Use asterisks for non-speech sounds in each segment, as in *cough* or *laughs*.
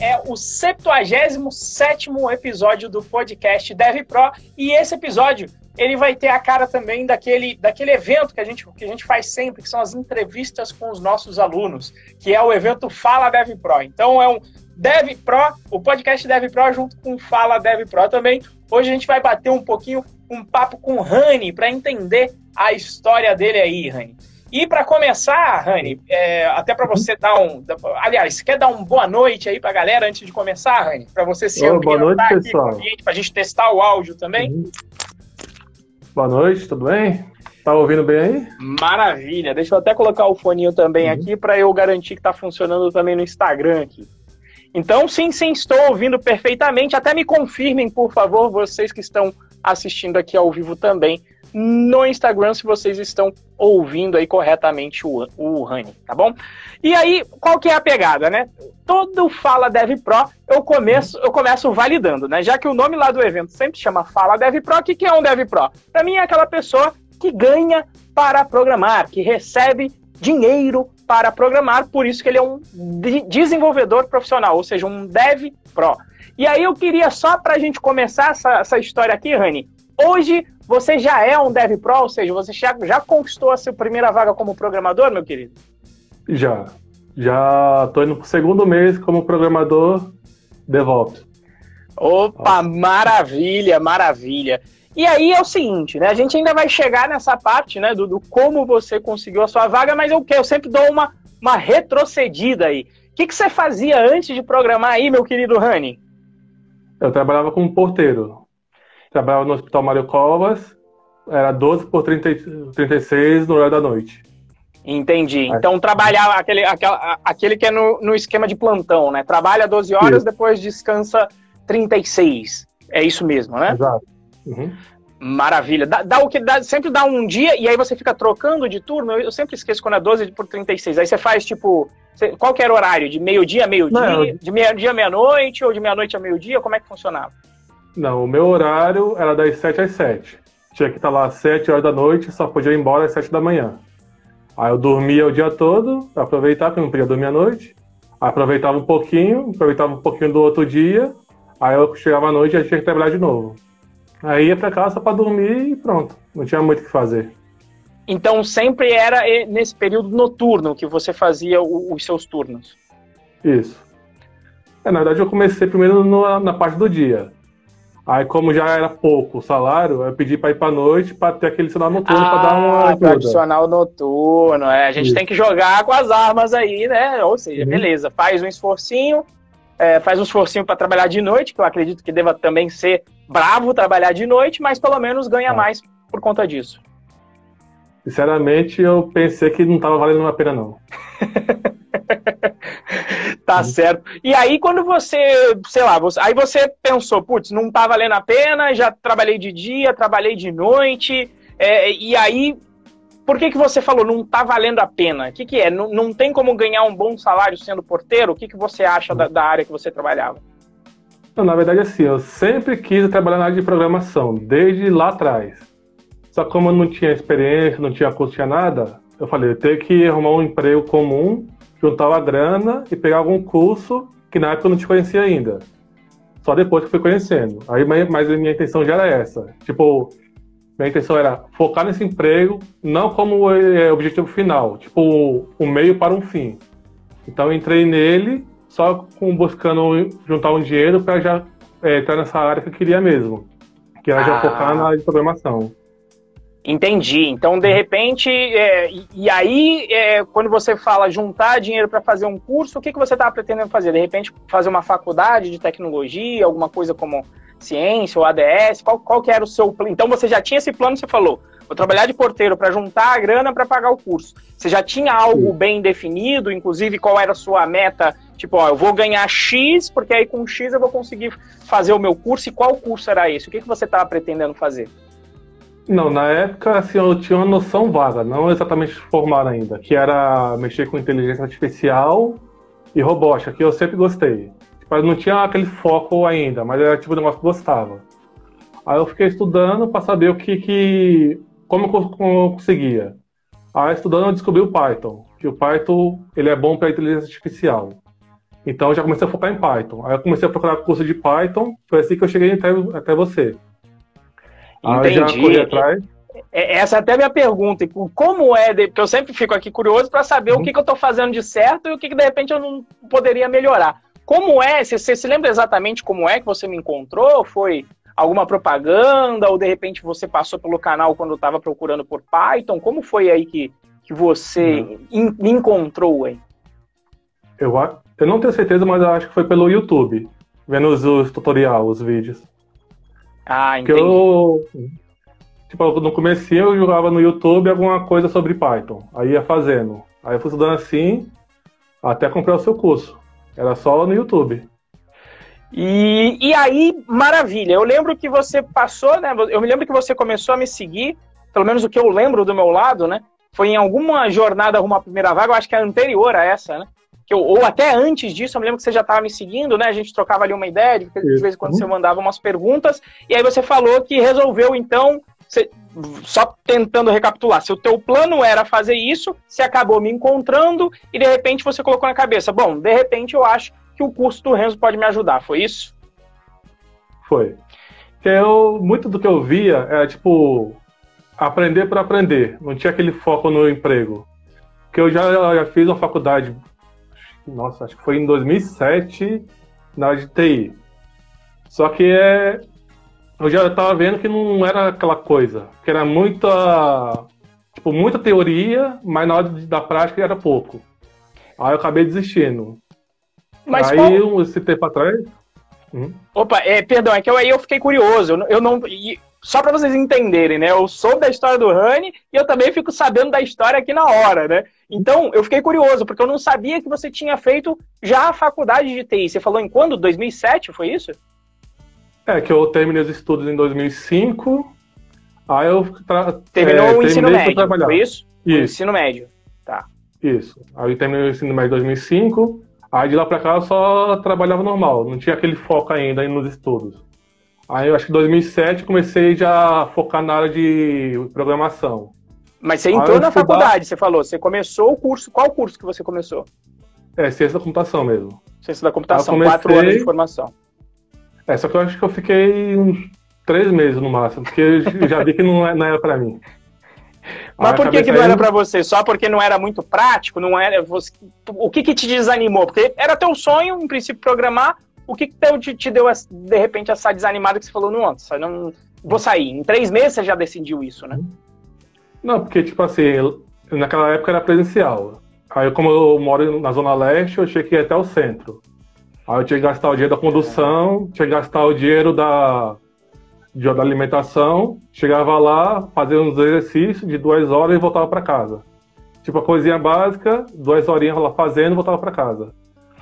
É o 77 episódio do podcast Dev Pro e esse episódio ele vai ter a cara também daquele, daquele evento que a, gente, que a gente faz sempre, que são as entrevistas com os nossos alunos, que é o evento Fala Dev Pro. Então é um Dev Pro, o podcast Dev Pro junto com Fala Dev Pro também. Hoje a gente vai bater um pouquinho um papo com o Rani para entender a história dele aí, Rani. E para começar, Rani, é, até para você dar um. Aliás, quer dar uma boa noite aí para a galera antes de começar, Rani? Para você se oh, Boa noite, pessoal. Para a gente testar o áudio também. Uhum. Boa noite, tudo bem? Tá ouvindo bem aí? Maravilha. Deixa eu até colocar o foninho também uhum. aqui para eu garantir que tá funcionando também no Instagram aqui. Então, sim, sim, estou ouvindo perfeitamente. Até me confirmem, por favor, vocês que estão assistindo aqui ao vivo também no Instagram, se vocês estão ouvindo aí corretamente o, o Rani, tá bom? E aí, qual que é a pegada, né? Todo Fala Dev Pro, eu começo, eu começo validando, né? Já que o nome lá do evento sempre chama Fala Dev Pro, o que, que é um Dev Pro? Para mim é aquela pessoa que ganha para programar, que recebe dinheiro para programar, por isso que ele é um desenvolvedor profissional, ou seja, um Dev Pro. E aí eu queria só para a gente começar essa, essa história aqui, Rani, hoje você já é um Dev Pro, ou seja, você já, já conquistou a sua primeira vaga como programador, meu querido? Já. Já estou indo pro segundo mês como programador DevOps. Opa, Nossa. maravilha, maravilha. E aí é o seguinte, né? A gente ainda vai chegar nessa parte, né? Do, do como você conseguiu a sua vaga, mas eu, eu sempre dou uma, uma retrocedida aí. O que, que você fazia antes de programar aí, meu querido Rani? Eu trabalhava como porteiro. Trabalhava no Hospital Mário Covas, era 12 por 30, 36 no horário da noite. Entendi. Então trabalhar aquele, aquele, aquele que é no, no esquema de plantão, né? Trabalha 12 horas, isso. depois descansa 36. É isso mesmo, né? Exato. Uhum. Maravilha. Dá, dá, o que dá, sempre dá um dia e aí você fica trocando de turno. Eu sempre esqueço quando é 12 por 36. Aí você faz tipo. Você, qual que era o horário? De meio-dia a meio-dia? De meio-dia à meia-noite ou de meia-noite a meio-dia? Como é que funcionava? Não, o meu horário era das 7 às 7. Tinha que estar lá às 7 horas da noite, só podia ir embora às 7 da manhã. Aí eu dormia o dia todo, aproveitava, porque não podia dormir à noite. Aproveitava um pouquinho, aproveitava um pouquinho do outro dia. Aí eu chegava à noite e tinha que trabalhar de novo. Aí ia pra casa para dormir e pronto. Não tinha muito o que fazer. Então sempre era nesse período noturno que você fazia os seus turnos? Isso. É, na verdade eu comecei primeiro na parte do dia. Aí, como já era pouco o salário, eu pedi para ir para noite para ter aquele sinal noturno ah, para dar uma ajuda. Tradicional noturno, é. A gente Isso. tem que jogar com as armas aí, né? Ou seja, uhum. beleza, faz um esforcinho, é, faz um esforcinho para trabalhar de noite, que eu acredito que deva também ser bravo trabalhar de noite, mas pelo menos ganha ah. mais por conta disso. Sinceramente, eu pensei que não estava valendo a pena, não. *laughs* tá certo. E aí, quando você, sei lá, você, aí você pensou, putz, não tá valendo a pena, já trabalhei de dia, trabalhei de noite, é, e aí, por que, que você falou, não tá valendo a pena? O que, que é? Não, não tem como ganhar um bom salário sendo porteiro? O que, que você acha da, da área que você trabalhava? Não, na verdade, assim, eu sempre quis trabalhar na área de programação, desde lá atrás. Só que como eu não tinha experiência, não tinha curso, tinha nada, eu falei, eu tenho que arrumar um emprego comum juntar a grana e pegar algum curso que na época eu não te conhecia ainda. Só depois que fui conhecendo. Aí, mas a minha intenção já era essa. Tipo, minha intenção era focar nesse emprego, não como é, objetivo final, tipo, um meio para um fim. Então entrei nele só com, buscando juntar um dinheiro para já é, entrar nessa área que eu queria mesmo, que era ah. já focar na área de programação. Entendi. Então, de repente, é, e, aí, é, quando você fala juntar dinheiro para fazer um curso, o que, que você estava pretendendo fazer? De repente, fazer uma faculdade de tecnologia, alguma coisa como ciência ou ADS? Qual, qual que era o seu plano? Então, você já tinha esse plano, você falou, vou trabalhar de porteiro para juntar a grana para pagar o curso. Você já tinha algo bem definido, inclusive qual era a sua meta? Tipo, ó, eu vou ganhar X, porque aí com X eu vou conseguir fazer o meu curso. E qual curso era esse? O que, que você estava pretendendo fazer? Não, na época, assim, eu tinha uma noção vaga, não exatamente formada ainda, que era mexer com inteligência artificial e robótica, que eu sempre gostei. Eu não tinha aquele foco ainda, mas era tipo um negócio que eu gostava. Aí eu fiquei estudando para saber o que, que como eu conseguia. Aí estudando eu descobri o Python, que o Python ele é bom para inteligência artificial. Então eu já comecei a focar em Python. Aí eu comecei a procurar curso de Python, foi assim que eu cheguei até, até você. Entendi. Já corri atrás. É, essa é até a minha pergunta. Como é, porque eu sempre fico aqui curioso para saber uhum. o que, que eu estou fazendo de certo e o que, que de repente eu não poderia melhorar. Como é? Você, você se lembra exatamente como é que você me encontrou? Foi alguma propaganda ou de repente você passou pelo canal quando estava procurando por Python? Como foi aí que, que você in, me encontrou aí? Eu, eu não tenho certeza, mas eu acho que foi pelo YouTube, vendo os, os tutoriais, os vídeos. Ah, entendi. Eu, tipo, no começo eu jogava no YouTube alguma coisa sobre Python, aí ia fazendo. Aí eu fui estudando assim, até comprar o seu curso. Era só no YouTube. E, e aí, maravilha. Eu lembro que você passou, né? Eu me lembro que você começou a me seguir, pelo menos o que eu lembro do meu lado, né? Foi em alguma jornada rumo à primeira vaga, eu acho que é anterior a essa, né? Que eu, ou até antes disso, eu me lembro que você já estava me seguindo, né? A gente trocava ali uma ideia, de, de vez em quando você mandava umas perguntas, e aí você falou que resolveu, então, você, só tentando recapitular, se o teu plano era fazer isso, você acabou me encontrando e de repente você colocou na cabeça, bom, de repente eu acho que o curso do Renzo pode me ajudar, foi isso? Foi. Eu, muito do que eu via era tipo aprender para aprender, não tinha aquele foco no emprego. Que eu já, já fiz uma faculdade, nossa, acho que foi em 2007 na área de TI. Só que é eu já estava vendo que não era aquela coisa, que era muita, tipo, muita teoria, mas na hora da prática era pouco. Aí eu acabei desistindo. Mas aí, qual... esse tempo atrás... Hum? Opa, é, perdão, é que eu, aí eu fiquei curioso. Eu, eu não... só para vocês entenderem, né? Eu sou da história do Rani e eu também fico sabendo da história aqui na hora, né? Então, eu fiquei curioso, porque eu não sabia que você tinha feito já a faculdade de TI. Você falou em quando? 2007, foi isso? É, que eu terminei os estudos em 2005, aí eu... Terminou é, o ensino médio, foi isso? Isso. O ensino médio, tá. Isso. Aí eu terminei o ensino médio em 2005, aí de lá pra cá eu só trabalhava normal, não tinha aquele foco ainda nos estudos. Aí eu acho que em 2007 comecei já a focar na área de programação. Mas você entrou na faculdade, você falou, você começou o curso, qual curso que você começou? É, ciência da computação mesmo. Ciência da computação, comecei... quatro anos de formação. É, só que eu acho que eu fiquei uns três meses no máximo, porque eu já vi que não, é, era para mim. Mas por que, que não era para você? Só porque não era muito prático? Não era você... O que, que te desanimou? Porque era teu sonho, em princípio, programar. O que, que te, te deu, de repente, essa desanimada que você falou, não, antes, não vou sair. Em três meses você já decidiu isso, né? Não, porque, tipo assim, naquela época era presencial. Aí, como eu moro na Zona Leste, eu cheguei até o centro. Aí eu tinha que gastar o dinheiro da condução, tinha que gastar o dinheiro da, da alimentação, chegava lá, fazia uns exercícios de duas horas e voltava para casa. Tipo, a coisinha básica, duas horinhas lá fazendo e voltava para casa.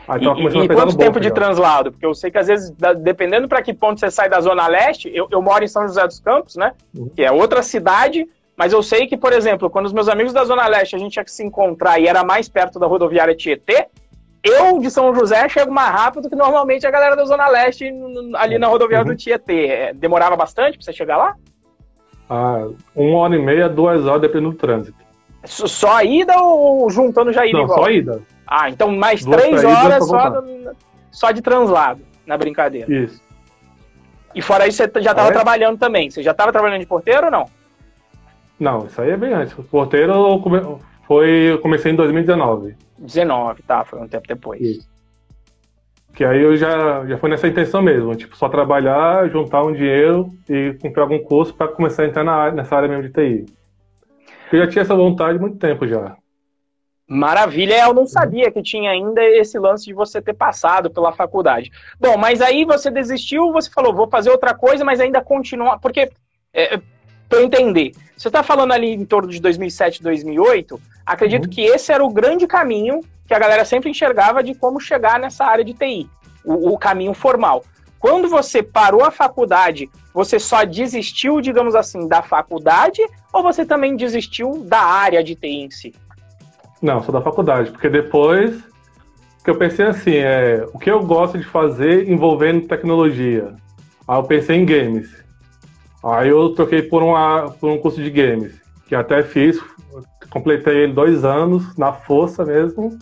Aí tava começando e, e a quanto tempo de já. translado? Porque eu sei que às vezes, dependendo para que ponto você sai da Zona Leste, eu, eu moro em São José dos Campos, né? Uhum. Que é outra cidade, mas eu sei que, por exemplo, quando os meus amigos da Zona Leste a gente tinha que se encontrar e era mais perto da rodoviária Tietê, eu de São José chego mais rápido do que normalmente a galera da Zona Leste ali na rodoviária uhum. do Tietê. É, demorava bastante pra você chegar lá? Ah, uma hora e meia, duas horas, dependendo do trânsito. Só a ida ou juntando já ida Não, só ida. Ah, então mais duas três horas só, só de translado, na brincadeira. Isso. E fora isso, você já estava é? trabalhando também. Você já estava trabalhando de porteiro ou não? Não, isso aí é bem antes. O porteiro foi, eu comecei em 2019. 19, tá? Foi um tempo depois. Isso. Que aí eu já, já foi nessa intenção mesmo, tipo, só trabalhar, juntar um dinheiro e comprar algum curso para começar a entrar na, nessa área mesmo de TI. Eu já tinha essa vontade há muito tempo já. Maravilha, eu não sabia que tinha ainda esse lance de você ter passado pela faculdade. Bom, mas aí você desistiu, você falou, vou fazer outra coisa, mas ainda continua. Porque, é, para eu entender, você está falando ali em torno de 2007, 2008, Acredito uhum. que esse era o grande caminho que a galera sempre enxergava de como chegar nessa área de TI, o, o caminho formal. Quando você parou a faculdade, você só desistiu, digamos assim, da faculdade ou você também desistiu da área de TI em si? Não, só da faculdade, porque depois que eu pensei assim, é, o que eu gosto de fazer envolvendo tecnologia? Aí eu pensei em games. Aí eu troquei por, uma, por um curso de games, que até fiz, completei ele dois anos, na força mesmo,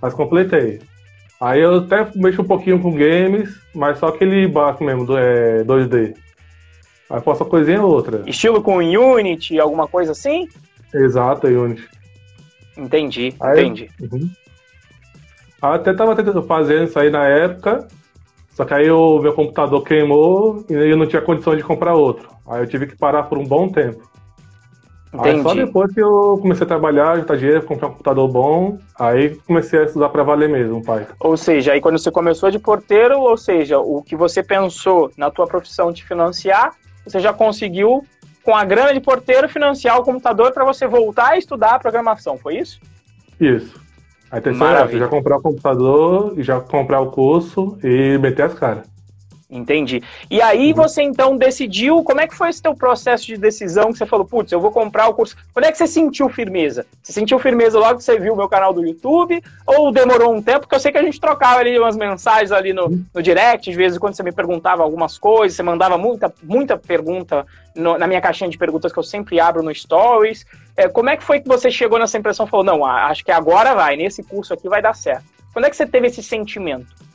mas completei. Aí eu até mexo um pouquinho com games, mas só aquele básico mesmo, do, é, 2D. Aí faço uma coisinha ou outra. Estilo com Unity, alguma coisa assim? Exato, Unity. Entendi, aí, entendi. Uhum. Até tava tentando fazer isso aí na época, só que aí o meu computador queimou e eu não tinha condição de comprar outro. Aí eu tive que parar por um bom tempo. Entendi. Aí só depois que eu comecei a trabalhar, juntar dinheiro, comprar um computador bom, aí comecei a estudar para valer mesmo Python. Ou seja, aí quando você começou de porteiro, ou seja, o que você pensou na tua profissão de financiar, você já conseguiu, com a grana de porteiro, financiar o computador para você voltar a estudar a programação, foi isso? Isso. Aí tem que já comprar o computador, já comprar o curso e meter as caras. Entendi. E aí uhum. você então decidiu, como é que foi esse teu processo de decisão que você falou, putz, eu vou comprar o curso. Quando é que você sentiu firmeza? Você sentiu firmeza logo que você viu o meu canal do YouTube? Ou demorou um tempo? Porque eu sei que a gente trocava ali umas mensagens ali no, uhum. no direct, às vezes quando você me perguntava algumas coisas, você mandava muita, muita pergunta no, na minha caixinha de perguntas que eu sempre abro no Stories. É, como é que foi que você chegou nessa impressão e falou, não, acho que agora vai, nesse curso aqui vai dar certo? Quando é que você teve esse sentimento?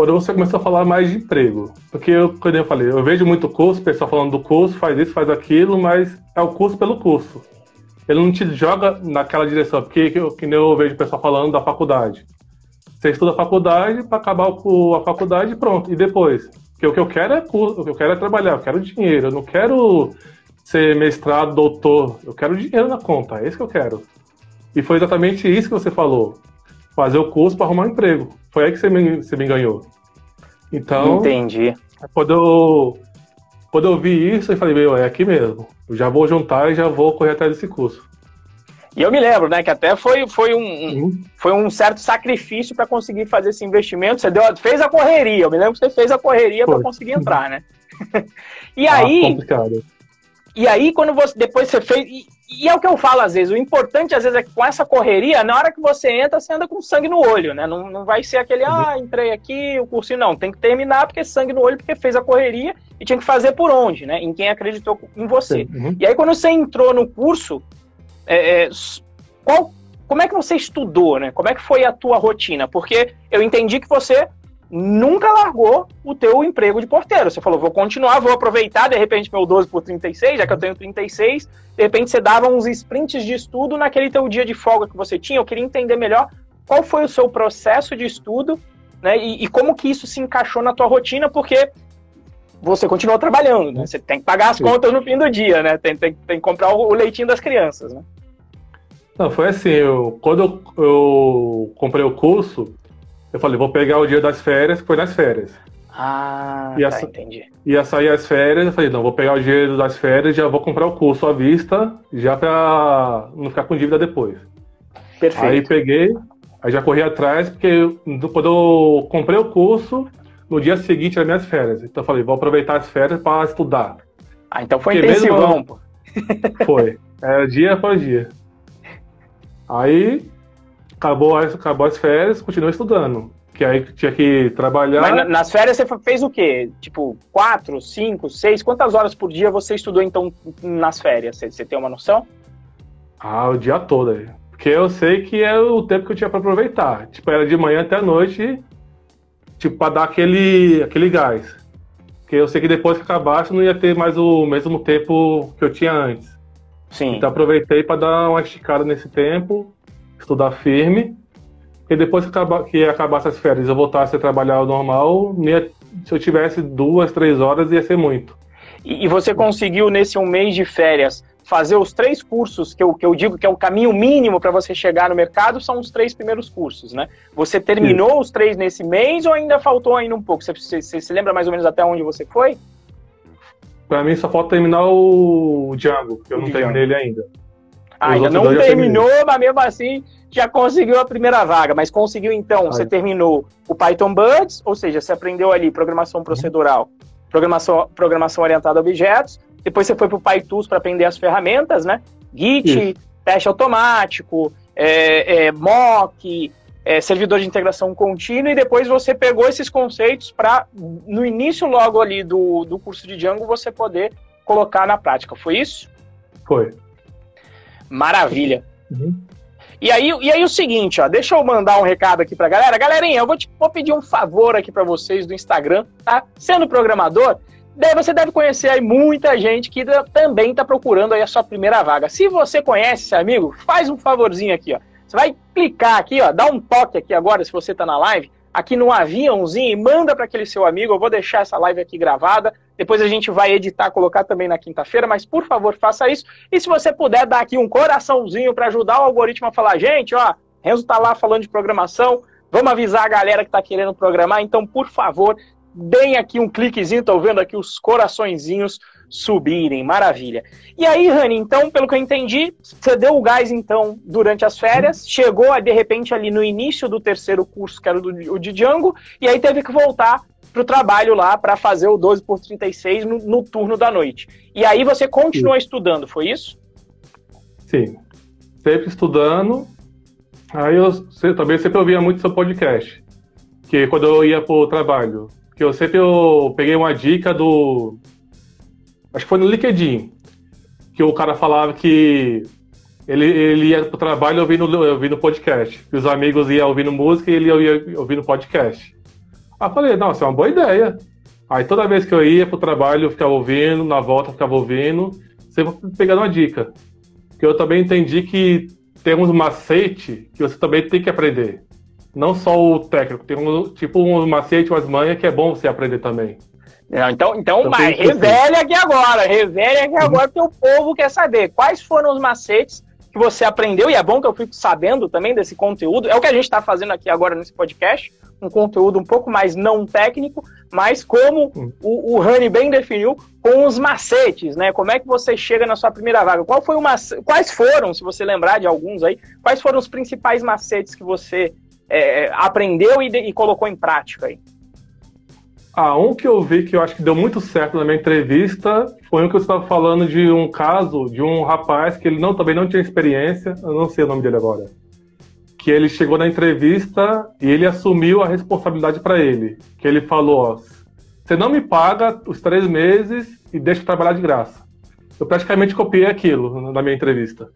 Quando você começou a falar mais de emprego. Porque, eu, como eu falei, eu vejo muito curso, pessoal falando do curso, faz isso, faz aquilo, mas é o curso pelo curso. Ele não te joga naquela direção, porque que, nem eu vejo o pessoal falando da faculdade. Você estuda a faculdade para acabar o, a faculdade pronto. E depois? Porque o que eu quero é curso, o que eu quero é trabalhar, eu quero dinheiro, eu não quero ser mestrado, doutor, eu quero dinheiro na conta, é isso que eu quero. E foi exatamente isso que você falou fazer o curso para arrumar um emprego. Foi aí que você me, você me ganhou. Então. Entendi. Quando eu, quando eu vi isso, eu falei, meu, é aqui mesmo. Eu já vou juntar e já vou correr atrás desse curso. E eu me lembro, né, que até foi, foi, um, uhum. foi um certo sacrifício para conseguir fazer esse investimento. Você deu, fez a correria. Eu me lembro que você fez a correria para conseguir entrar, né? *laughs* e ah, aí. Complicado. E aí, quando você depois você fez. E, é o que eu falo às vezes, o importante às vezes é que com essa correria, na hora que você entra, você anda com sangue no olho, né? Não, não vai ser aquele, uhum. ah, entrei aqui, o cursinho, não. Tem que terminar porque sangue no olho, porque fez a correria e tinha que fazer por onde, né? Em quem acreditou em você. Uhum. E aí, quando você entrou no curso, é, é, qual, como é que você estudou, né? Como é que foi a tua rotina? Porque eu entendi que você nunca largou o teu emprego de porteiro. Você falou, vou continuar, vou aproveitar, de repente, meu 12 por 36, já que eu tenho 36, de repente você dava uns sprints de estudo naquele teu dia de folga que você tinha. Eu queria entender melhor qual foi o seu processo de estudo, né, e, e como que isso se encaixou na tua rotina, porque você continuou trabalhando, né? Você tem que pagar as Sim. contas no fim do dia, né? Tem, tem, tem que comprar o, o leitinho das crianças, né? Não, foi assim, eu, quando eu, eu comprei o curso, eu falei, vou pegar o dia das férias, que foi nas férias. Ah, ia, tá, entendi. Ia sair as férias, eu falei, não, vou pegar o dinheiro das férias, já vou comprar o curso à vista, já pra não ficar com dívida depois. Perfeito. Aí peguei, aí já corri atrás, porque quando eu comprei o curso, no dia seguinte eram minhas férias. Então eu falei, vou aproveitar as férias para estudar. Ah, então foi porque intensivão, mesmo, pô. Foi. Era dia após dia. Aí acabou, acabou as férias, continuou estudando. Que aí tinha que trabalhar. Mas nas férias você fez o quê? Tipo, quatro, cinco, seis? Quantas horas por dia você estudou então nas férias? Você, você tem uma noção? Ah, o dia todo aí. Porque eu sei que é o tempo que eu tinha para aproveitar. Tipo, era de manhã até a noite, tipo, para dar aquele, aquele gás. Porque eu sei que depois que acabasse não ia ter mais o mesmo tempo que eu tinha antes. Sim. Então aproveitei para dar uma esticada nesse tempo estudar firme. E depois que, acabar, que acabasse as férias eu voltasse a trabalhar normal, ia, se eu tivesse duas, três horas, ia ser muito. E, e você conseguiu, nesse um mês de férias, fazer os três cursos que eu, que eu digo que é o caminho mínimo para você chegar no mercado, são os três primeiros cursos, né? Você terminou Sim. os três nesse mês ou ainda faltou ainda um pouco? Você, você, você se lembra mais ou menos até onde você foi? Para mim só falta terminar o Django, que eu o não Django. terminei ele ainda. Ah, ainda não terminou, mas mesmo assim já conseguiu a primeira vaga. Mas conseguiu então, Ai. você terminou o Python Buds, ou seja, você aprendeu ali programação procedural, programação, programação orientada a objetos. Depois você foi para o PyTools para aprender as ferramentas, né? Git, Isso. teste automático, é, é, mock, é, servidor de integração contínua, e depois você pegou esses conceitos para, no início logo ali do, do curso de Django, você poder colocar na prática. Foi isso? Foi. Maravilha. Uhum. E aí, e aí o seguinte, ó, deixa eu mandar um recado aqui pra galera. Galerinha, eu vou, te, vou pedir um favor aqui para vocês do Instagram, tá? Sendo programador, você deve conhecer aí muita gente que também está procurando aí a sua primeira vaga. Se você conhece esse amigo, faz um favorzinho aqui, ó. Você vai clicar aqui, ó, dá um toque aqui agora, se você está na live, aqui no aviãozinho e manda para aquele seu amigo. Eu vou deixar essa live aqui gravada. Depois a gente vai editar, colocar também na quinta-feira, mas por favor, faça isso. E se você puder dar aqui um coraçãozinho para ajudar o algoritmo a falar, gente, ó, Renzo tá lá falando de programação, vamos avisar a galera que está querendo programar, então, por favor, deem aqui um cliquezinho, tô vendo aqui os coraçõezinhos subirem, maravilha. E aí, Rani, então, pelo que eu entendi, você deu o gás, então, durante as férias, chegou, de repente, ali no início do terceiro curso, que era o de Django, e aí teve que voltar para o trabalho lá para fazer o 12 por 36 no, no turno da noite. E aí você continuou Sim. estudando, foi isso? Sim, sempre estudando. Aí eu também sempre ouvia muito seu podcast, que quando eu ia para o trabalho, que eu sempre eu peguei uma dica do. Acho que foi no LinkedIn. Que o cara falava que ele, ele ia pro trabalho ouvindo, ouvindo podcast. Que os amigos iam ouvindo música e ele ia ouvindo podcast. Aí eu falei, não, isso é uma boa ideia. Aí toda vez que eu ia pro trabalho, eu ficava ouvindo, na volta eu ficava ouvindo, sempre pegando uma dica. Que eu também entendi que tem uns macete que você também tem que aprender. Não só o técnico, tem um, tipo um macete, umas manhas que é bom você aprender também. É, então, então, então mas revele aqui agora, revele aqui uhum. agora que o povo quer saber quais foram os macetes que você aprendeu, e é bom que eu fico sabendo também desse conteúdo, é o que a gente está fazendo aqui agora nesse podcast, um conteúdo um pouco mais não técnico, mas como uhum. o, o Rani bem definiu, com os macetes, né? Como é que você chega na sua primeira vaga? Qual foi o Quais foram, se você lembrar de alguns aí, quais foram os principais macetes que você é, aprendeu e, e, colocou em prática aí? Ah, um que eu vi que eu acho que deu muito certo na minha entrevista foi um que eu estava falando de um caso de um rapaz que ele não também não tinha experiência, eu não sei o nome dele agora. Que ele chegou na entrevista e ele assumiu a responsabilidade para ele. Que ele falou: ó, você não me paga os três meses e deixa eu trabalhar de graça. Eu praticamente copiei aquilo na minha entrevista.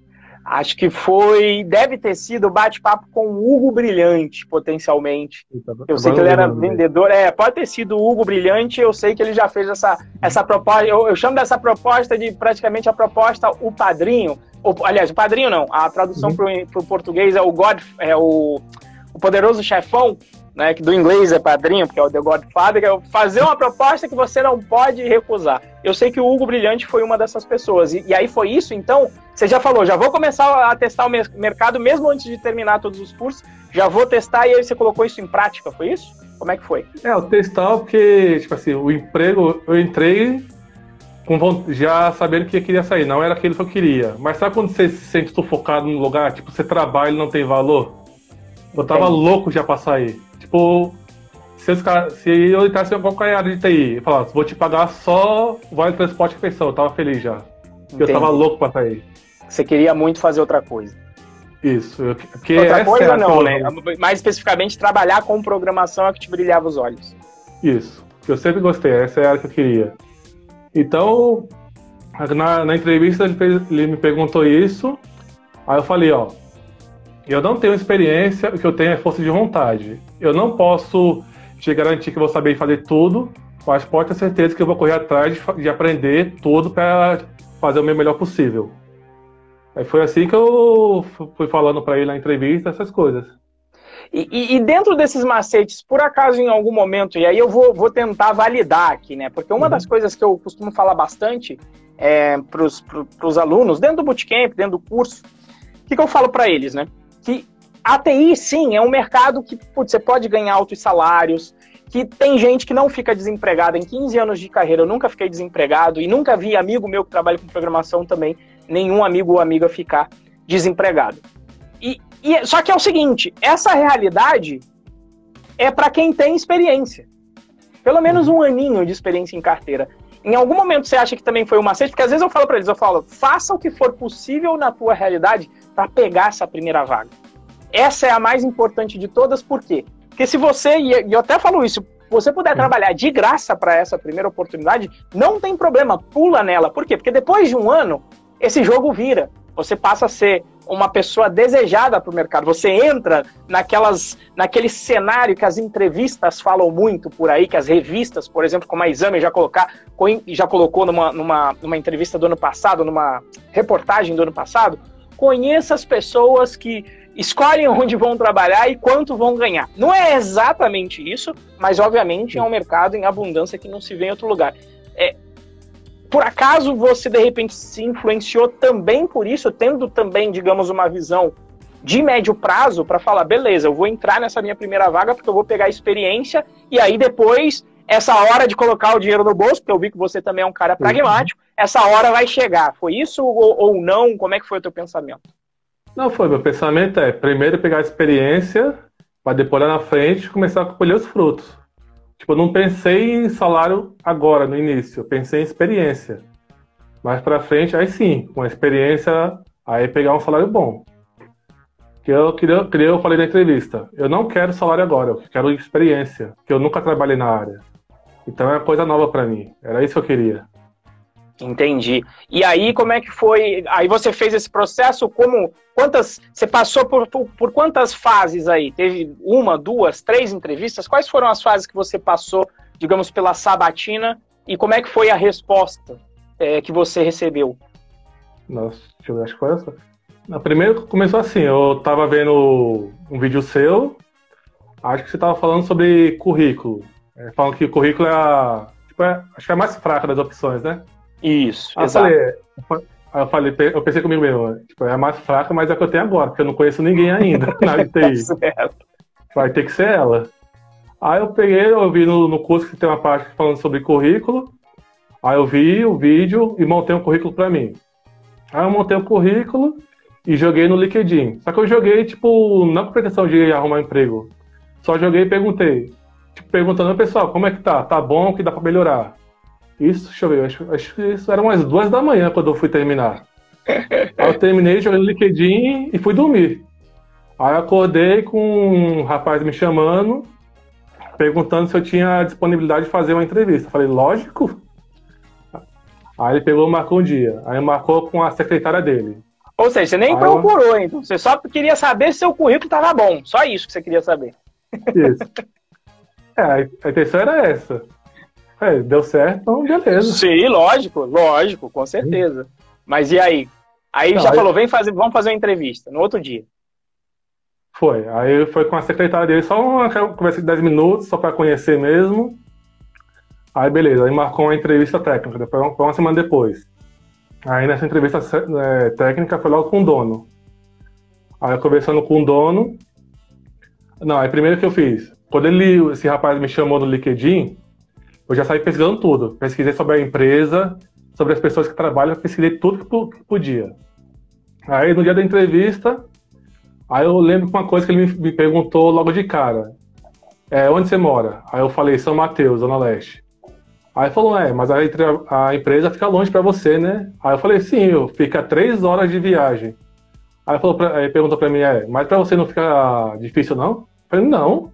Acho que foi. Deve ter sido bate-papo com o Hugo Brilhante, potencialmente. Eu sei que ele era vendedor. É, pode ter sido o Hugo Brilhante. Eu sei que ele já fez essa, essa proposta. Eu, eu chamo dessa proposta de praticamente a proposta O Padrinho. aliás, o Padrinho não. A tradução uhum. para o português é o God. É o, o Poderoso Chefão né, que do inglês é padrinho, porque é o The Godfather, que é fazer uma proposta que você não pode recusar. Eu sei que o Hugo Brilhante foi uma dessas pessoas. E, e aí foi isso, então, você já falou, já vou começar a testar o mercado mesmo antes de terminar todos os cursos, já vou testar e aí você colocou isso em prática, foi isso? Como é que foi? É, o testar porque, tipo assim, o emprego, eu entrei com, já sabendo que queria sair, não era aquilo que eu queria. Mas sabe quando você se sente sufocado num lugar, tipo, você trabalha e não tem valor? Eu tava Entendi. louco já pra sair. Tipo, se, os cara, se eu entrasse em área de TI e falasse, vou te pagar só o vale transporte e refeição, eu tava feliz já. Entendi. Eu tava louco pra sair. Você queria muito fazer outra coisa. Isso. Eu, porque outra coisa é não, né? Mais especificamente, trabalhar com programação é que te brilhava os olhos. Isso. Eu sempre gostei, essa é a área que eu queria. Então, na, na entrevista ele, ele me perguntou isso, aí eu falei, ó, eu não tenho experiência, o que eu tenho é força de vontade. Eu não posso te garantir que vou saber fazer tudo, mas pode ter certeza que eu vou correr atrás de, de aprender tudo para fazer o meu melhor possível. Aí foi assim que eu fui falando para ele na entrevista essas coisas. E, e, dentro desses macetes, por acaso em algum momento, e aí eu vou, vou tentar validar aqui, né? Porque uma uhum. das coisas que eu costumo falar bastante é, para os alunos, dentro do bootcamp, dentro do curso, o que, que eu falo para eles, né? Que a TI, sim, é um mercado que putz, você pode ganhar altos salários, que tem gente que não fica desempregada. Em 15 anos de carreira eu nunca fiquei desempregado e nunca vi amigo meu que trabalha com programação também, nenhum amigo ou amiga ficar desempregado. E, e só que é o seguinte, essa realidade é para quem tem experiência. Pelo menos um aninho de experiência em carteira. Em algum momento você acha que também foi um macete? Porque às vezes eu falo para eles, eu falo, faça o que for possível na tua realidade para pegar essa primeira vaga. Essa é a mais importante de todas, por quê? Porque se você, e eu até falo isso, você puder trabalhar de graça para essa primeira oportunidade, não tem problema, pula nela. Por quê? Porque depois de um ano, esse jogo vira. você passa a ser uma pessoa desejada para o mercado. Você entra naquelas, naquele cenário que as entrevistas falam muito por aí, que as revistas, por exemplo, como a Exame já, colocar, já colocou numa, numa, numa entrevista do ano passado, numa reportagem do ano passado. Conheça as pessoas que escolhem onde vão trabalhar e quanto vão ganhar. Não é exatamente isso, mas obviamente é um mercado em abundância que não se vê em outro lugar. É, por acaso você de repente se influenciou também por isso, tendo também, digamos, uma visão de médio prazo para falar, beleza, eu vou entrar nessa minha primeira vaga porque eu vou pegar experiência e aí depois essa hora de colocar o dinheiro no bolso, porque eu vi que você também é um cara pragmático, essa hora vai chegar. Foi isso ou, ou não? Como é que foi o teu pensamento? Não foi, meu pensamento é primeiro pegar a experiência para depois lá na frente começar a colher os frutos. Tipo, eu não pensei em salário agora, no início. Eu pensei em experiência. Mais pra frente, aí sim, com a experiência, aí pegar um salário bom. Que eu queria, que eu falei na entrevista. Eu não quero salário agora, eu quero experiência. Que eu nunca trabalhei na área. Então é uma coisa nova para mim. Era isso que eu queria. Entendi. E aí, como é que foi? Aí você fez esse processo, como quantas? Você passou por, por, por, quantas fases aí? Teve uma, duas, três entrevistas? Quais foram as fases que você passou, digamos, pela sabatina? E como é que foi a resposta é, que você recebeu? Nossa, deixa eu ver, acho que foi essa. Na primeira começou assim, eu tava vendo um vídeo seu, acho que você tava falando sobre currículo. É, falando que o currículo é a. Tipo, é, acho que é a mais fraca das opções, né? Isso, aí exato. Eu falei, eu falei, eu pensei comigo mesmo, tipo, é a mais fraca, mas é a que eu tenho agora, porque eu não conheço ninguém ainda *laughs* na área de TI. tá Vai ter que ser ela. Aí eu peguei, eu vi no, no curso que tem uma parte falando sobre currículo. Aí eu vi o vídeo e montei um currículo para mim. Aí eu montei o um currículo e joguei no LinkedIn. Só que eu joguei, tipo, não com pretensão de arrumar emprego. Só joguei e perguntei. Tipo, perguntando, pessoal, como é que tá? Tá bom? O que dá pra melhorar? Isso, deixa eu ver, acho, acho que isso era umas duas da manhã quando eu fui terminar. *laughs* Aí eu terminei, joguei no LinkedIn e fui dormir. Aí acordei com um rapaz me chamando, perguntando se eu tinha disponibilidade de fazer uma entrevista. Falei, lógico. Aí ele pegou e marcou um dia. Aí marcou com a secretária dele. Ou seja, você nem aí procurou, eu... então. Você só queria saber se seu currículo estava bom. Só isso que você queria saber. Isso. *laughs* É, a intenção era essa. É, deu certo, então beleza. Sim, lógico, lógico, com certeza. Mas e aí? Aí Não, já aí... falou, vem fazer, vamos fazer uma entrevista no outro dia. Foi. Aí foi com a secretária dele, só uma conversa de 10 minutos, só para conhecer mesmo. Aí beleza, aí marcou uma entrevista técnica, depois, uma semana depois. Aí nessa entrevista é, técnica foi logo com o dono. Aí conversando com o dono. Não, aí primeiro que eu fiz, quando ele, esse rapaz me chamou no LinkedIn, eu já saí pesquisando tudo. Pesquisei sobre a empresa, sobre as pessoas que trabalham, pesquisei tudo que podia. Aí no dia da entrevista, aí eu lembro uma coisa que ele me perguntou logo de cara. É, onde você mora? Aí eu falei, São Mateus, Zona Leste. Aí falou, é, mas a, a empresa fica longe para você, né? Aí eu falei, sim, eu fica três horas de viagem. Aí, falou pra, aí perguntou para mim, é, mas para você não fica difícil, não? Eu falei, não.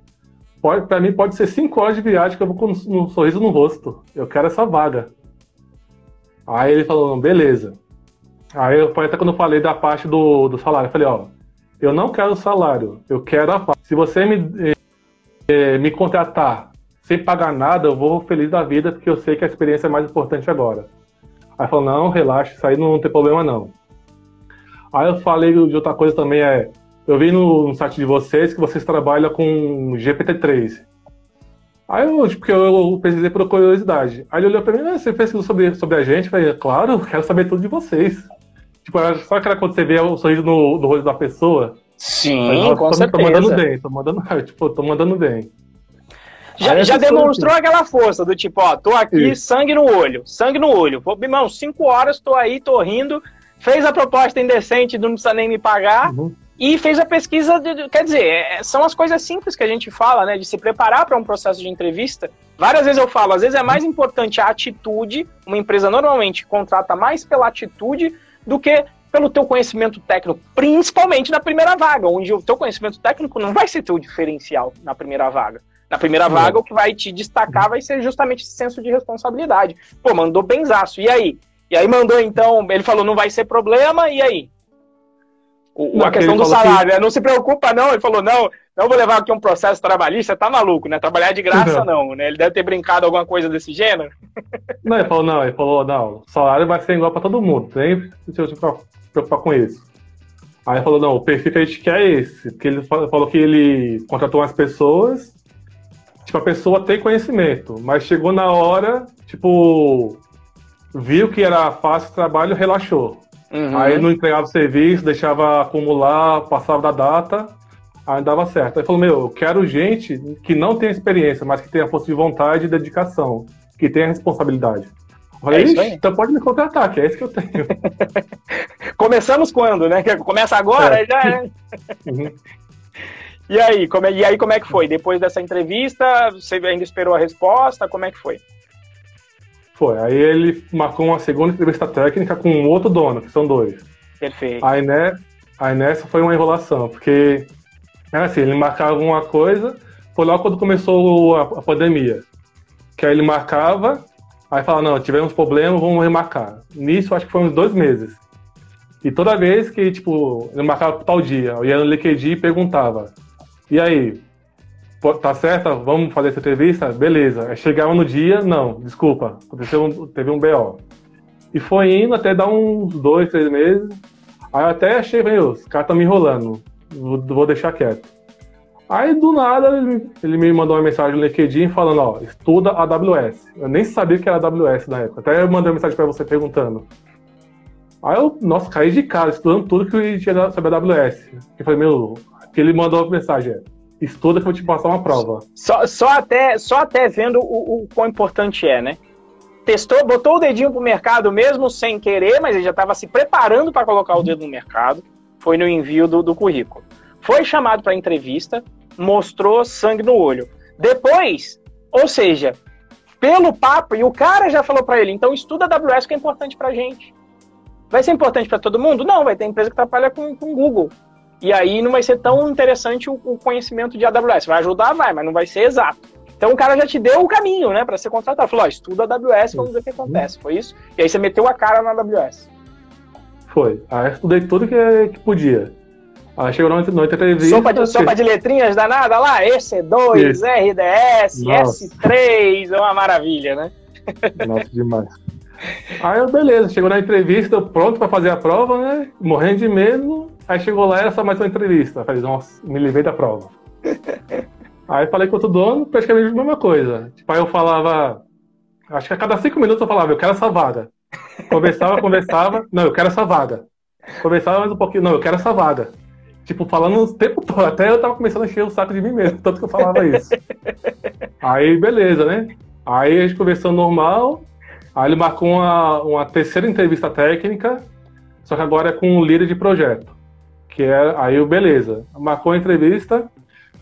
Pra mim pode ser cinco horas de viagem que eu vou com um sorriso no rosto. Eu quero essa vaga. Aí ele falou, beleza. Aí foi até quando eu falei da parte do, do salário. Eu falei, ó, eu não quero o salário, eu quero a vaga. Se você me, eh, me contratar sem pagar nada, eu vou feliz da vida, porque eu sei que a experiência é mais importante agora. Aí falou, não, relaxa, isso aí não tem problema não. Aí eu falei de outra coisa também, é, eu vi no, no, site de vocês que vocês trabalham com GPT-3. Aí eu, porque eu, eu pesquisei por curiosidade. Aí ele olhou pra mim, ah, você pesquisou sobre, sobre a gente? Eu falei, claro, quero saber tudo de vocês. Tipo, só aquela quando você vê o sorriso no, no rosto da pessoa. Sim, falei, com tô, certeza. Tô mandando bem, tô mandando, *laughs* tipo, tô mandando bem. Já, já demonstrou aqui. aquela força do tipo, ó, tô aqui, sangue no olho, sangue no olho. Pô, irmão, cinco horas, tô aí, tô rindo, fez a proposta indecente, não precisa nem me pagar. Uhum e fez a pesquisa, de, quer dizer, é, são as coisas simples que a gente fala, né, de se preparar para um processo de entrevista. Várias vezes eu falo, às vezes é mais importante a atitude, uma empresa normalmente contrata mais pela atitude do que pelo teu conhecimento técnico, principalmente na primeira vaga, onde o teu conhecimento técnico não vai ser teu diferencial na primeira vaga. Na primeira vaga, o que vai te destacar vai ser justamente esse senso de responsabilidade. Pô, mandou benzaço, e aí? E aí mandou então, ele falou, não vai ser problema, e aí? O, não, a questão do salário, que... né? Não se preocupa, não. Ele falou, não, não vou levar aqui um processo trabalhista, tá maluco, né? Trabalhar de graça, não, não né? Ele deve ter brincado alguma coisa desse gênero. *laughs* Não, ele falou, não, ele falou, não, o salário vai ser igual para todo mundo, nem se se preocupar com isso. Aí ele falou, não, o perfil que a gente quer é esse, porque ele falou que ele contratou umas pessoas, tipo, a pessoa tem conhecimento, mas chegou na hora, tipo, viu que era fácil o trabalho, relaxou. Uhum. Aí não entregava o serviço, deixava acumular, passava da data, aí dava certo. Aí falou, meu, eu quero gente que não tenha experiência, mas que tenha força de vontade e dedicação, que tenha responsabilidade. Eu falei, é então pode me contratar, que é isso que eu tenho. *laughs* Começamos quando, né? Começa agora, é. já é. Uhum. E aí, como é, e aí, como é que foi? Depois dessa entrevista, você ainda esperou a resposta? Como é que foi? Foi. Aí ele marcou uma segunda entrevista técnica com outro dono, que são dois. Perfeito. Aí, né, aí nessa foi uma enrolação, porque era assim, ele marcava alguma coisa, foi logo quando começou a, a pandemia. Que aí ele marcava, aí falava, não, tivemos problemas, vamos remarcar. Nisso acho que foi uns dois meses. E toda vez que, tipo, ele marcava tal dia, eu ia no LinkedIn e perguntava, e aí, tá certo? Vamos fazer essa entrevista? Beleza. Chegava no dia, não, desculpa, aconteceu, teve um BO. E foi indo até dar uns dois, três meses. Aí eu até achei, meu, os caras estão me enrolando, vou, vou, deixar quieto. Aí do nada ele, me mandou uma mensagem no LinkedIn falando, ó, estuda AWS. Eu nem sabia que era AWS na época. Até eu mandei uma mensagem para você perguntando. Aí eu, nossa, caí de cara, estudando tudo que eu tinha sobre AWS. E falei, meu, que ele mandou a mensagem, é, estuda que eu vou te passar uma prova. Só, só, até, só até vendo o, o quão importante é, né? Testou, botou o dedinho pro mercado mesmo sem querer, mas ele já estava se preparando para colocar o dedo no mercado. Foi no envio do, do currículo. Foi chamado para entrevista, mostrou sangue no olho. Depois, ou seja, pelo papo, e o cara já falou para ele, então estuda AWS que é importante pra gente. Vai ser importante para todo mundo? Não, vai ter empresa que trabalha com, com Google. E aí não vai ser tão interessante o, o conhecimento de AWS. Vai ajudar, vai, mas não vai ser exato. Então o cara já te deu o caminho, né, para ser contratado. Falou, ó, estuda AWS, vamos ver o que acontece. Foi isso? E aí você meteu a cara na AWS. Foi. Aí eu estudei tudo que, que podia. Aí chegou na outra entrevista. Sopa de, sopa de letrinhas danada lá, EC2, isso. RDS, Nossa. S3, é uma maravilha, né? Nossa, demais. Aí beleza, chegou na entrevista, pronto para fazer a prova, né? Morrendo de medo. Aí chegou lá, era só mais uma entrevista. falei, nossa, me livrei da prova. *laughs* aí falei com outro dono, praticamente a mesma coisa. Tipo, aí eu falava, acho que a cada cinco minutos eu falava, eu quero essa vaga. Conversava, conversava, *laughs* não, eu quero essa vaga. Conversava mais um pouquinho, não, eu quero essa vaga. Tipo, falando o tempo todo, até eu tava começando a encher o saco de mim mesmo, tanto que eu falava isso. aí, beleza, né? Aí a gente conversou normal, aí ele marcou uma, uma terceira entrevista técnica, só que agora é com o líder de projeto. Que é, aí eu, beleza, marcou a entrevista,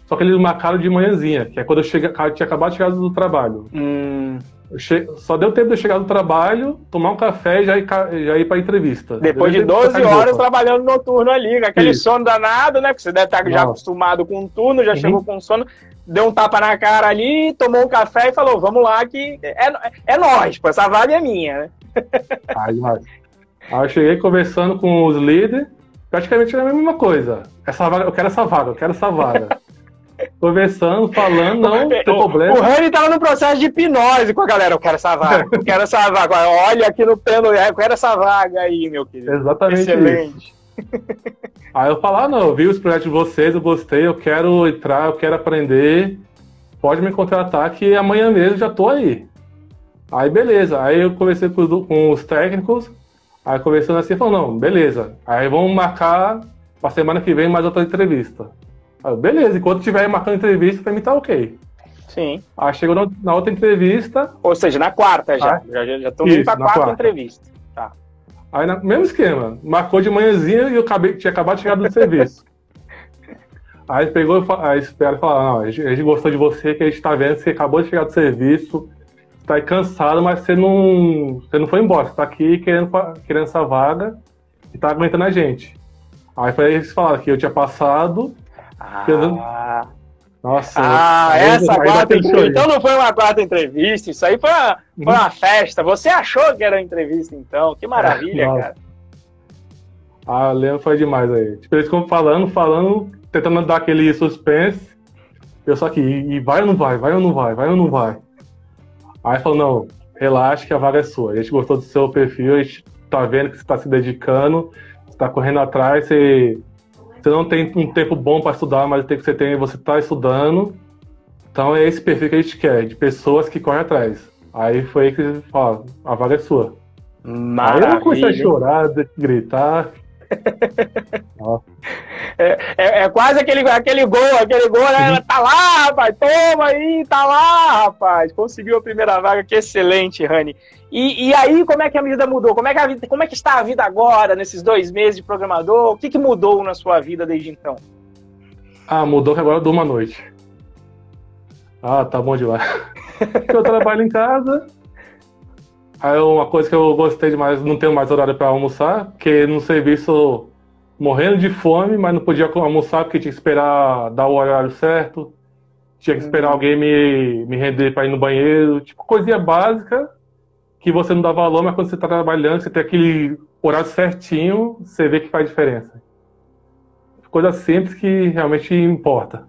só que eles marcaram de manhãzinha, que é quando eu cheguei, tinha acabado de chegar do trabalho. Hum. Che... Só deu tempo de eu chegar do trabalho, tomar um café e já ir, já ir pra entrevista. Depois de 12 horas trabalhando noturno ali, com aquele Isso. sono danado, né? Porque você deve estar Nossa. já acostumado com o turno, já uhum. chegou com sono, deu um tapa na cara ali, tomou um café e falou: vamos lá, que é, é nós, pô, essa vaga é minha, né? *laughs* Ah, demais. Aí eu cheguei conversando com os líderes, praticamente era a mesma coisa. Essa vaga, eu quero essa vaga, eu quero essa vaga. *laughs* Conversando, falando, não tem problema. O Rani tava no processo de hipnose com a galera. Eu quero essa vaga, *laughs* eu quero essa vaga. Olha aqui no pelo, eu quero essa vaga aí, meu querido. Exatamente. Excelente. Isso. *laughs* Aí eu falar, ah, não, eu vi os projetos de vocês, eu gostei, eu quero entrar, eu quero aprender. Pode me contratar que amanhã mesmo já tô aí. Aí beleza. Aí eu conversei com, com os técnicos, aí conversando assim, falou, não, beleza. Aí vamos marcar pra semana que vem mais outra entrevista. Aí, beleza, enquanto tiver marcando entrevista, pra mim tá ok. Sim. Aí chegou na, na outra entrevista. Ou seja, na quarta já. Ah, já, já tô indo pra quarta, quarta entrevista. Tá. Aí, na, mesmo esquema, marcou de manhãzinha e eu acabei, tinha acabado de chegar do serviço. *laughs* Aí pegou a espera e falou: não, a gente, a gente gostou de você, que a gente tá vendo que você acabou de chegar do serviço, tá aí cansado, mas você não, você não foi embora, você tá aqui querendo, querendo essa vaga e tá aguentando a gente. Aí foi eles falaram que eu tinha passado. Ah. Nossa. Ah, essa quarta entrevista. Então não foi uma quarta entrevista, isso aí foi uma, foi uma uhum. festa. Você achou que era uma entrevista, então? Que maravilha, é, cara. A Leandro foi demais aí. Tipo, eles ficam falando, falando, tentando dar aquele suspense. Eu só que, e vai ou não vai? Vai ou não vai? Vai ou não vai? Aí falou, não, relaxa que a vaga é sua. A gente gostou do seu perfil, a gente tá vendo que você está se dedicando, você tá correndo atrás, você, você não tem um tempo bom para estudar, mas o tempo que você tem, você tá estudando. Então é esse perfil que a gente quer, de pessoas que correm atrás. Aí foi aí que ele falou, a vaga é sua. Maravilha. Aí eu comecei a chorar, gritar. É, é, é, quase aquele, aquele gol, aquele gol, né? Uhum. Tá lá, rapaz, toma aí, tá lá, rapaz. Conseguiu a primeira vaga, que excelente, Rani. E, e aí, como é que a vida mudou? Como é que, a vida, como é que está a vida agora, nesses dois meses de programador? O que, que mudou na sua vida desde então? Ah, mudou que agora eu durmo à noite. Ah, tá bom demais. *laughs* eu trabalho em casa, Aí uma coisa que eu gostei demais, não tenho mais horário para almoçar, porque no serviço morrendo de fome, mas não podia almoçar porque tinha que esperar dar o horário certo, tinha que esperar uhum. alguém me, me render para ir no banheiro, tipo coisinha básica que você não dá valor, mas quando você está trabalhando, você tem aquele horário certinho, você vê que faz diferença. Coisa simples que realmente importa.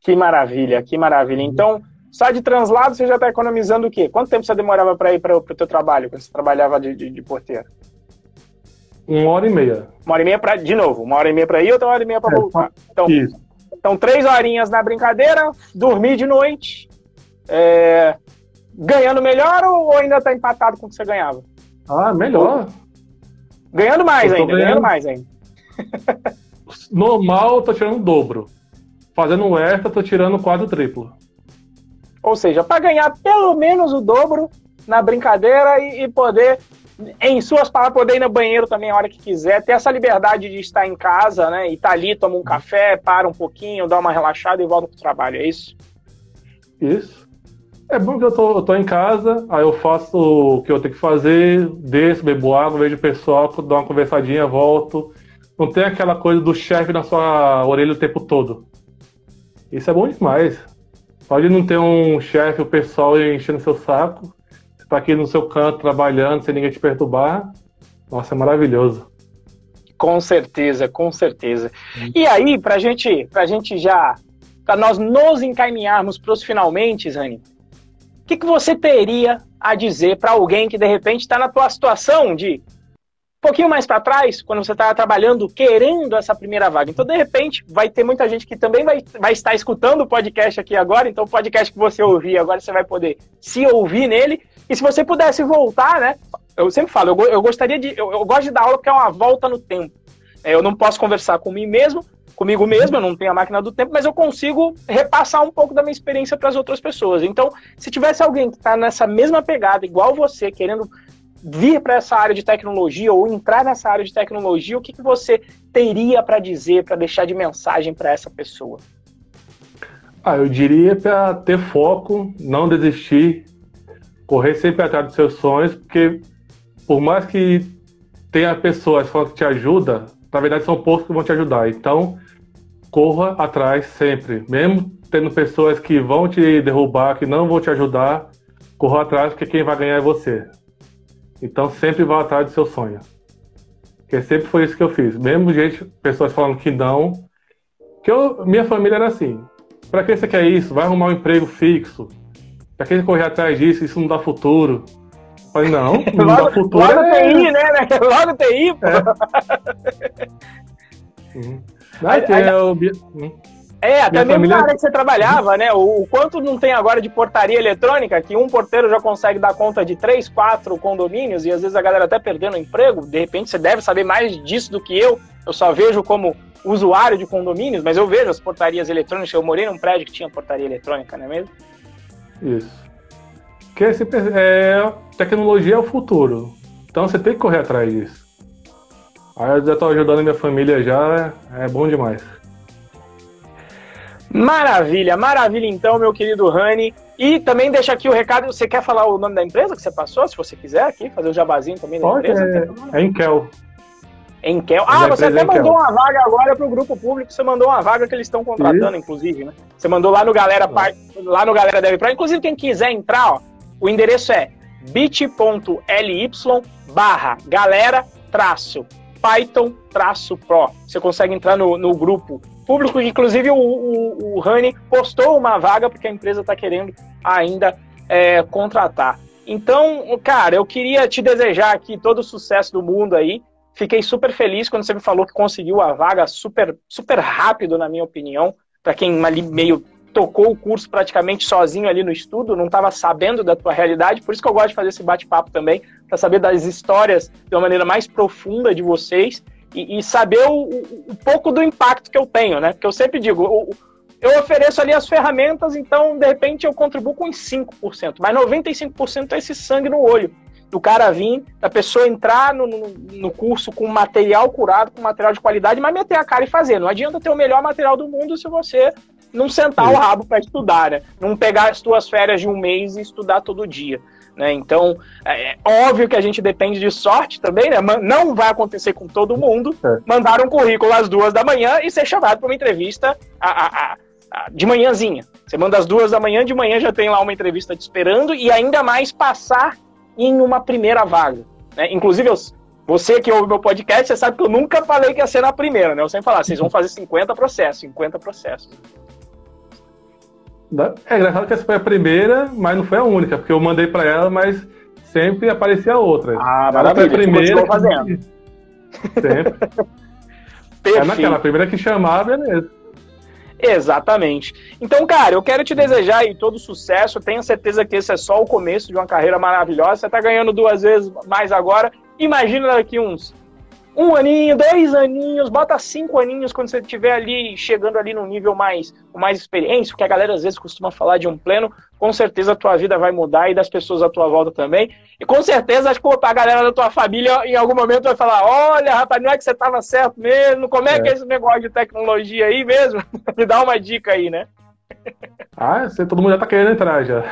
Que maravilha, que maravilha. Então, só de translado você já está economizando o quê? Quanto tempo você demorava para ir para o teu trabalho, quando você trabalhava de, de, de, porteiro? Uma hora e meia. Uma hora e meia para, de novo, uma hora e meia para ir, outra hora e meia para é, voltar. Então, isso. então, três horinhas na brincadeira, dormir de noite, é, ganhando melhor ou ainda está empatado com o que você ganhava? Ah, melhor. Ganhando mais ainda, ganhando... ganhando mais ainda. Normal, eu tô tirando o dobro. Fazendo um extra, tô tirando quase o triplo. Ou seja, para ganhar pelo menos o dobro na brincadeira e, e, poder, em suas palavras, poder ir no banheiro também a hora que quiser, ter essa liberdade de estar em casa, né? E estar tá ali, toma um café, para um pouquinho, dá uma relaxada e volta pro trabalho, é isso? Isso. É bom que eu tô, eu tô em casa, aí eu faço o que eu tenho que fazer, desço, bebo água, vejo o pessoal, dou uma conversadinha, volto. Não tem aquela coisa do chefe na sua orelha o tempo todo. Isso é bom demais. Pode não ter um chefe, o pessoal enchendo seu saco. Você tá aqui no seu canto trabalhando sem ninguém te perturbar. Nossa, é maravilhoso. Com certeza, com certeza. E aí, pra gente, pra gente já, para nós nos encaminharmos para os finalmente, Zani, o que, que você teria a dizer para alguém que de repente está na tua situação de pouquinho mais para trás, quando você estava trabalhando, querendo essa primeira vaga. Então, de repente, vai ter muita gente que também vai, vai estar escutando o podcast aqui agora. Então, o podcast que você ouvir agora, você vai poder se ouvir nele. E se você pudesse voltar, né? Eu sempre falo, eu, eu gostaria de. Eu, eu, gosto de dar aula porque é uma volta no tempo. É, eu não posso conversar com mim mesmo, comigo mesmo, eu não tenho a máquina do tempo, mas eu consigo repassar um pouco da minha experiência para as outras pessoas. Então, se tivesse alguém que está nessa mesma pegada, igual você, querendo vir para essa área de tecnologia ou entrar nessa área de tecnologia, o que, que você teria para dizer, para deixar de mensagem para essa pessoa? Ah, eu diria para ter foco, não desistir, correr sempre atrás dos seus sonhos, porque por mais que tenha pessoas que te ajudam, na verdade são poucos que vão te ajudar. Então, corra atrás sempre, mesmo tendo pessoas que vão te derrubar, que não vão te ajudar, corra atrás, porque quem vai ganhar é você. Então sempre vá atrás do seu sonho. Porque sempre foi isso que eu fiz. Mesmo gente, pessoas falando que não. Que eu, minha família era assim. Para que você quer isso? Vai arrumar um emprego fixo. Para que você correr atrás disso? Isso não dá futuro. Eu falei, não, *laughs* não logo, dá futuro. Logo é... TI, né? *laughs* Logo TI, pô. É. *laughs* Uhum. Aí, aí, eu... Hum. É, até Minha mesmo família... na área que você trabalhava, né? O, o, quanto não tem agora de portaria eletrônica, que um porteiro já consegue dar conta de três, quatro condomínios, e às vezes a galera até perdendo o emprego, de repente você deve saber mais disso do que eu. Eu só vejo como usuário de condomínios, mas eu vejo as portarias eletrônicas. Eu morei num prédio que tinha portaria eletrônica, não é mesmo? Isso. Porque esse, é, tecnologia é o futuro. Então você tem que correr atrás disso. Aí eu já estou ajudando a minha família já, é bom demais. Maravilha, maravilha então, meu querido Rani. E também deixa aqui o recado, você quer falar o nome da empresa que você passou, se você quiser aqui, fazer o jabazinho também da Pode, empresa? É, é Enkel. Enkel. Ah, você até mandou uma vaga agora para o grupo público, você mandou uma vaga que eles estão contratando, Isso. inclusive, né? Você mandou lá no Galera, lá no Galera Deve Pro. Inclusive, quem quiser entrar, ó, o endereço é bit.ly barra galera traço Python-Pro. Você consegue entrar no, no grupo público, inclusive o, o, o Rani postou uma vaga porque a empresa está querendo ainda é, contratar. Então, cara, eu queria te desejar aqui todo o sucesso do mundo aí. Fiquei super feliz quando você me falou que conseguiu a vaga super, super rápido, na minha opinião. Para quem ali meio tocou o curso praticamente sozinho ali no estudo, não estava sabendo da tua realidade, por isso que eu gosto de fazer esse bate-papo também, para saber das histórias de uma maneira mais profunda de vocês e, e saber o, o, pouco do impacto que eu tenho, né? Porque eu sempre digo, o, eu ofereço ali as ferramentas, então de repente eu contribuo com 5%, mas 95% é esse sangue no olho do cara vir, da pessoa entrar no, no, no, curso com material curado, com material de qualidade, mas meter a cara e fazer. Não adianta ter o melhor material do mundo se você não sentar o rabo para estudar, né? Não pegar as tuas férias de um mês e estudar todo dia. Né? Então, é, é óbvio que a gente depende de sorte também, né? Não vai acontecer com todo mundo. É. Mandar um currículo às duas da manhã e ser chamado para uma entrevista a, a, a, de manhãzinha. Você manda às duas da manhã, de manhã já tem lá uma entrevista te esperando e ainda mais passar em uma primeira vaga. Né? Inclusive, eu, você que ouve meu podcast, você sabe que eu nunca falei que ia ser na primeira, né? Eu sempre falar, vocês vão fazer 50 processos, 50 processos. É engraçado que essa foi a primeira, mas não foi a única, porque eu mandei para ela, mas sempre aparecia outra. Ah, ela foi a primeira. fazendo. *laughs* Sempre. é naquela primeira que chamar, beleza. Exatamente. Então, cara, eu quero te desejar aí todo sucesso. Tenho certeza que esse é só o começo de uma carreira maravilhosa. Você tá ganhando duas vezes mais agora. Imagina daqui uns um aninho, dois aninhos, bota cinco aninhos quando você estiver ali chegando ali no nível mais, com mais experiência, porque a galera às vezes costuma falar de um pleno, com certeza a tua vida vai mudar e das pessoas à tua volta também. E com certeza acho que a galera da tua família em algum momento vai falar: olha, rapaz, não é que você estava certo mesmo, como é, é, que é esse negócio de tecnologia aí mesmo? *laughs* Me dá uma dica aí, né? Ah, todo mundo já tá querendo entrar já.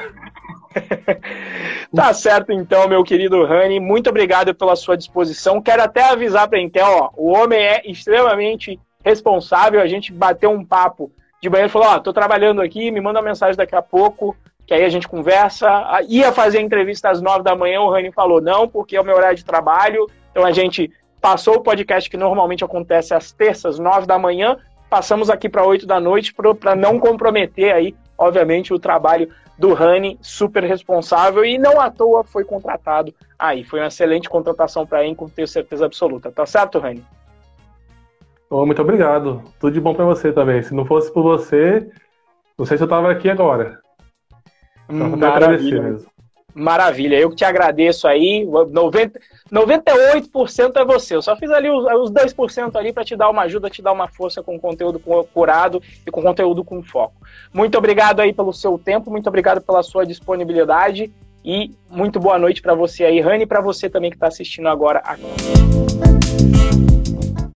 *laughs* tá certo, então, meu querido Rani. Muito obrigado pela sua disposição. Quero até avisar para a Intel, ó, o homem é extremamente responsável. A gente bateu um papo de manhã e falou: Ó, tô trabalhando aqui, me manda uma mensagem daqui a pouco, que aí a gente conversa. Ia fazer a entrevista às nove da manhã, o Rani falou: não, porque é o meu horário de trabalho. Então a gente passou o podcast que normalmente acontece às terças, nove da manhã, passamos aqui para oito da noite para não comprometer aí, obviamente, o trabalho do Rani, super responsável e não à toa foi contratado aí. Foi uma excelente contratação para a Enco, tenho certeza absoluta. Tá certo, Rani? Oh, muito obrigado. Tudo de bom para você também. Se não fosse por você, não sei se eu estava aqui agora. Então, agradecer mesmo. Maravilha, eu que te agradeço aí. 90, 98% é você. Eu só fiz ali os, os 2% ali para te dar uma ajuda, te dar uma força com conteúdo curado e com conteúdo com foco. Muito obrigado aí pelo seu tempo, muito obrigado pela sua disponibilidade e muito boa noite para você aí, Rani, e para você também que está assistindo agora aqui.